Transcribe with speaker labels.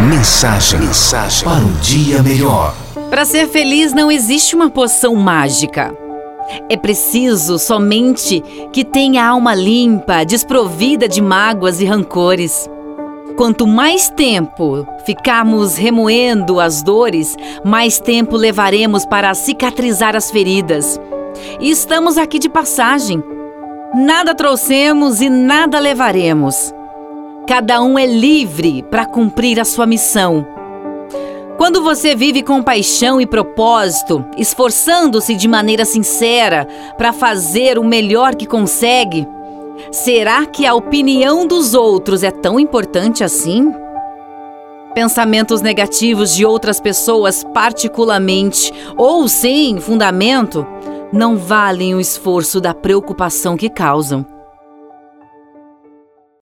Speaker 1: Mensagem, mensagem para um dia melhor.
Speaker 2: Para ser feliz não existe uma poção mágica. É preciso somente que tenha a alma limpa, desprovida de mágoas e rancores. Quanto mais tempo ficarmos remoendo as dores, mais tempo levaremos para cicatrizar as feridas. E estamos aqui de passagem. Nada trouxemos e nada levaremos. Cada um é livre para cumprir a sua missão. Quando você vive com paixão e propósito, esforçando-se de maneira sincera para fazer o melhor que consegue, será que a opinião dos outros é tão importante assim? Pensamentos negativos de outras pessoas, particularmente ou sem fundamento, não valem o esforço da preocupação que causam.